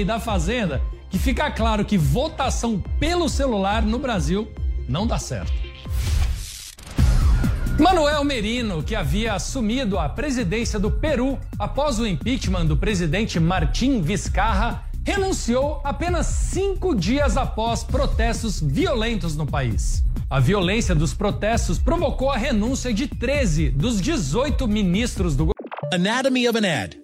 e da Fazenda que fica claro que votação pelo celular no Brasil não dá certo. Manuel Merino, que havia assumido a presidência do Peru após o impeachment do presidente Martim Vizcarra, renunciou apenas cinco dias após protestos violentos no país. A violência dos protestos provocou a renúncia de 13 dos 18 ministros do Anatomy of an ad.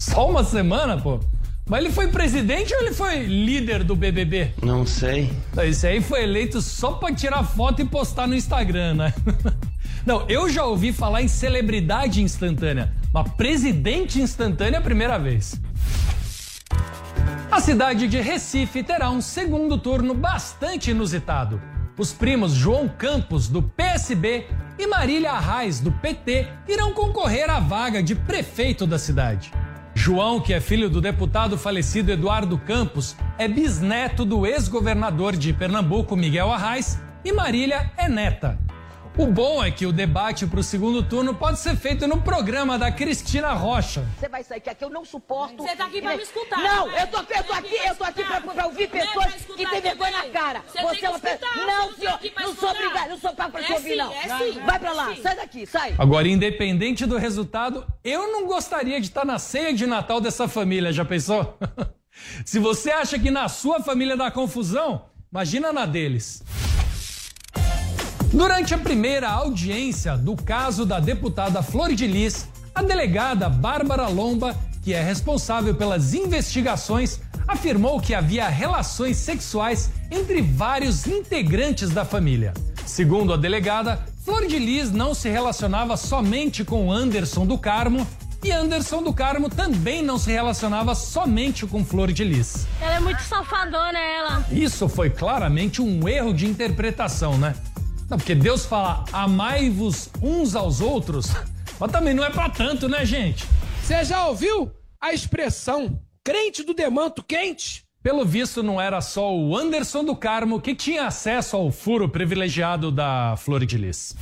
Só uma semana, pô? Mas ele foi presidente ou ele foi líder do BBB? Não sei. Esse aí foi eleito só pra tirar foto e postar no Instagram, né? Não, eu já ouvi falar em celebridade instantânea, mas presidente instantânea é a primeira vez. A cidade de Recife terá um segundo turno bastante inusitado. Os primos João Campos, do PSB, e Marília Arraes, do PT, irão concorrer à vaga de prefeito da cidade. João, que é filho do deputado falecido Eduardo Campos, é bisneto do ex-governador de Pernambuco, Miguel Arraes, e Marília é neta. O bom é que o debate para o segundo turno pode ser feito no programa da Cristina Rocha. Você vai sair, que aqui eu não suporto. Você tá aqui pra me escutar. Não, eu tô, eu tô aqui, eu tô aqui pra, pra ouvir pessoas que têm vergonha na cara. Você, é uma pessoa. Não, senhor, não sou obrigada, não sou pago pra te ouvir, não. Vai pra lá, sai daqui, sai. Agora, independente do resultado, eu não gostaria de estar na ceia de Natal dessa família, já pensou? Se você acha que na sua família dá confusão, imagina na deles. Durante a primeira audiência do caso da deputada Flor de Lis, a delegada Bárbara Lomba, que é responsável pelas investigações, afirmou que havia relações sexuais entre vários integrantes da família. Segundo a delegada, Flor de Lis não se relacionava somente com Anderson do Carmo e Anderson do Carmo também não se relacionava somente com Flor de Lis. Ela é muito safadona, ela. Isso foi claramente um erro de interpretação, né? Não, porque Deus fala, amai-vos uns aos outros, mas também não é para tanto, né, gente? Você já ouviu a expressão crente do demanto quente? Pelo visto, não era só o Anderson do Carmo que tinha acesso ao furo privilegiado da Flor de Lis.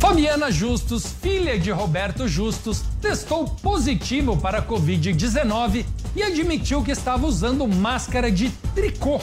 Fabiana Justus, filha de Roberto Justus, testou positivo para a Covid-19 e admitiu que estava usando máscara de tricô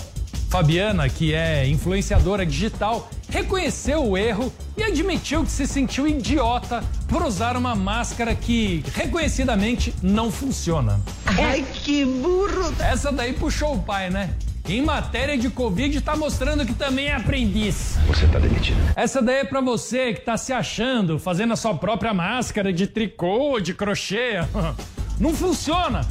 Fabiana, que é influenciadora digital, reconheceu o erro e admitiu que se sentiu idiota por usar uma máscara que reconhecidamente não funciona. Ai, que burro! Essa daí puxou o pai, né? Em matéria de Covid, tá mostrando que também é aprendiz. Você tá demitido. Essa daí é pra você que tá se achando, fazendo a sua própria máscara de tricô, de crochê. Não funciona.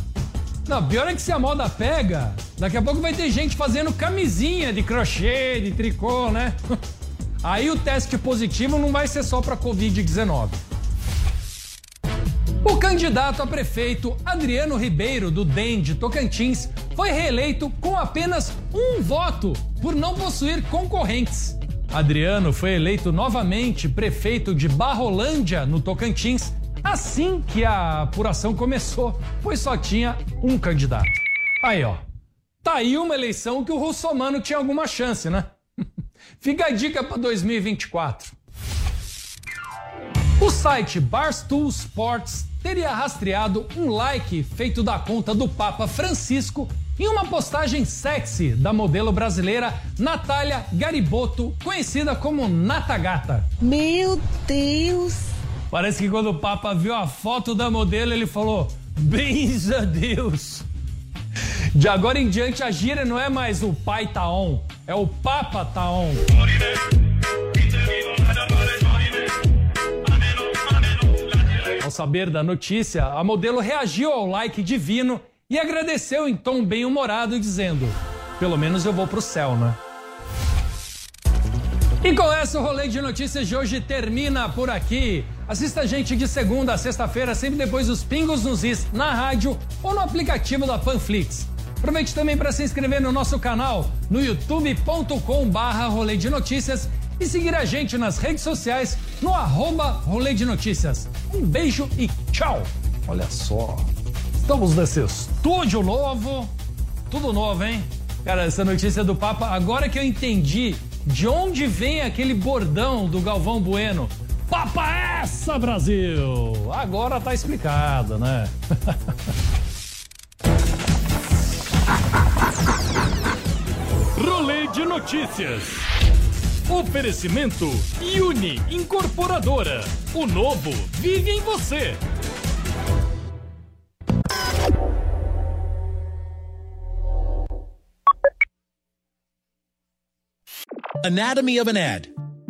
Não, pior é que se a moda pega, daqui a pouco vai ter gente fazendo camisinha de crochê, de tricô, né? Aí o teste positivo não vai ser só para Covid-19. O candidato a prefeito Adriano Ribeiro, do DEM de Tocantins, foi reeleito com apenas um voto por não possuir concorrentes. Adriano foi eleito novamente prefeito de Barrolândia, no Tocantins, assim que a apuração começou, pois só tinha um candidato. Aí, ó. Tá aí uma eleição que o russomano tinha alguma chance, né? Fica a dica para 2024. O site Barstool Sports teria rastreado um like feito da conta do Papa Francisco em uma postagem sexy da modelo brasileira Natália Gariboto, conhecida como Natagata. Meu Deus! Parece que quando o Papa viu a foto da modelo, ele falou: Bens a Deus. De agora em diante, a gíria não é mais o pai tá é o papa tá. Ao saber da notícia, a modelo reagiu ao like divino e agradeceu em tom bem-humorado, dizendo: Pelo menos eu vou pro céu, né? E com essa, o rolê de notícias de hoje termina por aqui. Assista a gente de segunda a sexta-feira, sempre depois dos pingos nos is, na rádio ou no aplicativo da Panflix. Aproveite também para se inscrever no nosso canal no youtube.com barra rolê de notícias e seguir a gente nas redes sociais no arroba rolê de notícias. Um beijo e tchau! Olha só, estamos nesse estúdio novo, tudo novo, hein? Cara, essa notícia do Papa, agora que eu entendi de onde vem aquele bordão do Galvão Bueno. Papa essa, Brasil! Agora tá explicado, né? Rolê de notícias. Oferecimento Uni Incorporadora. O novo vive em você. Anatomy of an ad.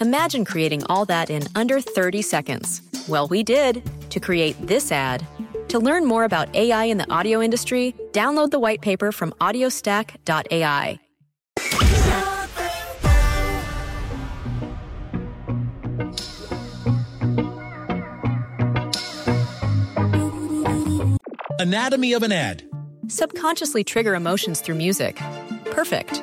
Imagine creating all that in under 30 seconds. Well, we did to create this ad. To learn more about AI in the audio industry, download the white paper from audiostack.ai. Anatomy of an ad. Subconsciously trigger emotions through music. Perfect.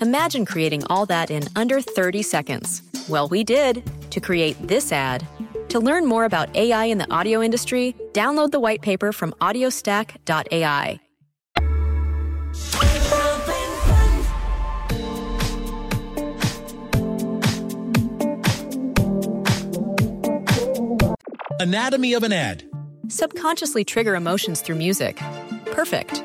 Imagine creating all that in under 30 seconds. Well, we did to create this ad. To learn more about AI in the audio industry, download the white paper from audiostack.ai. Anatomy of an ad. Subconsciously trigger emotions through music. Perfect.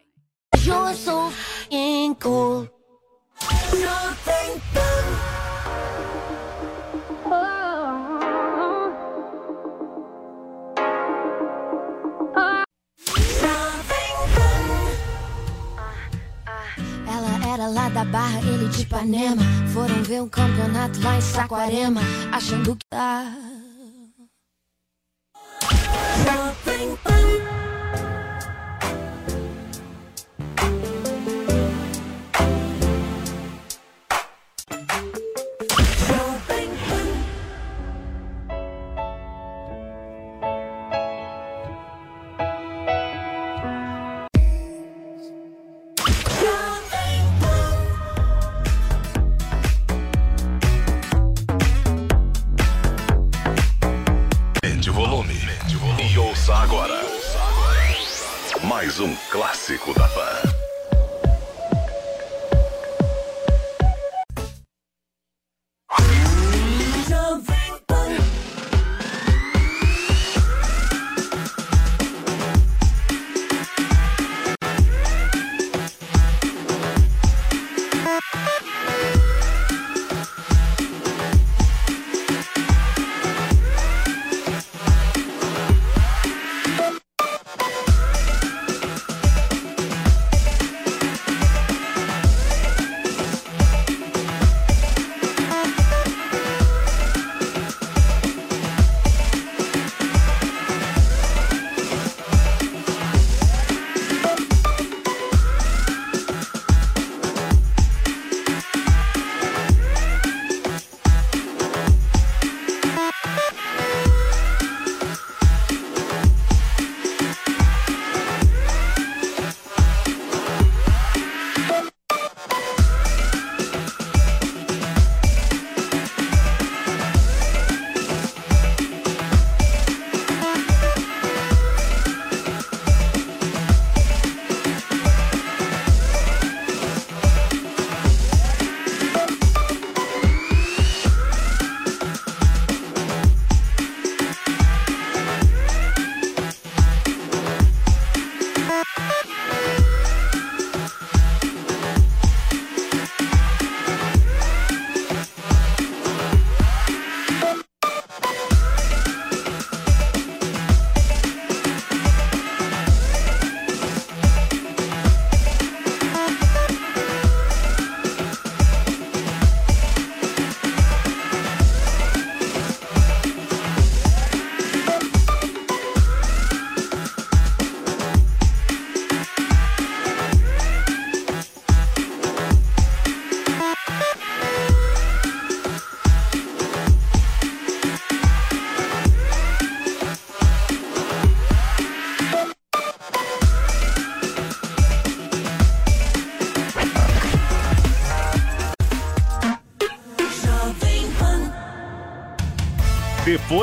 You're so f***ing cool. Nothing done. Ela era lá da Barra, ele de Ipanema. Foram ver um campeonato lá em Saquarema, achando que tá. секунду.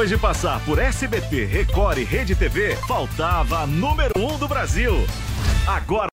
De passar por SBT, Record e Rede TV, faltava a número 1 um do Brasil. Agora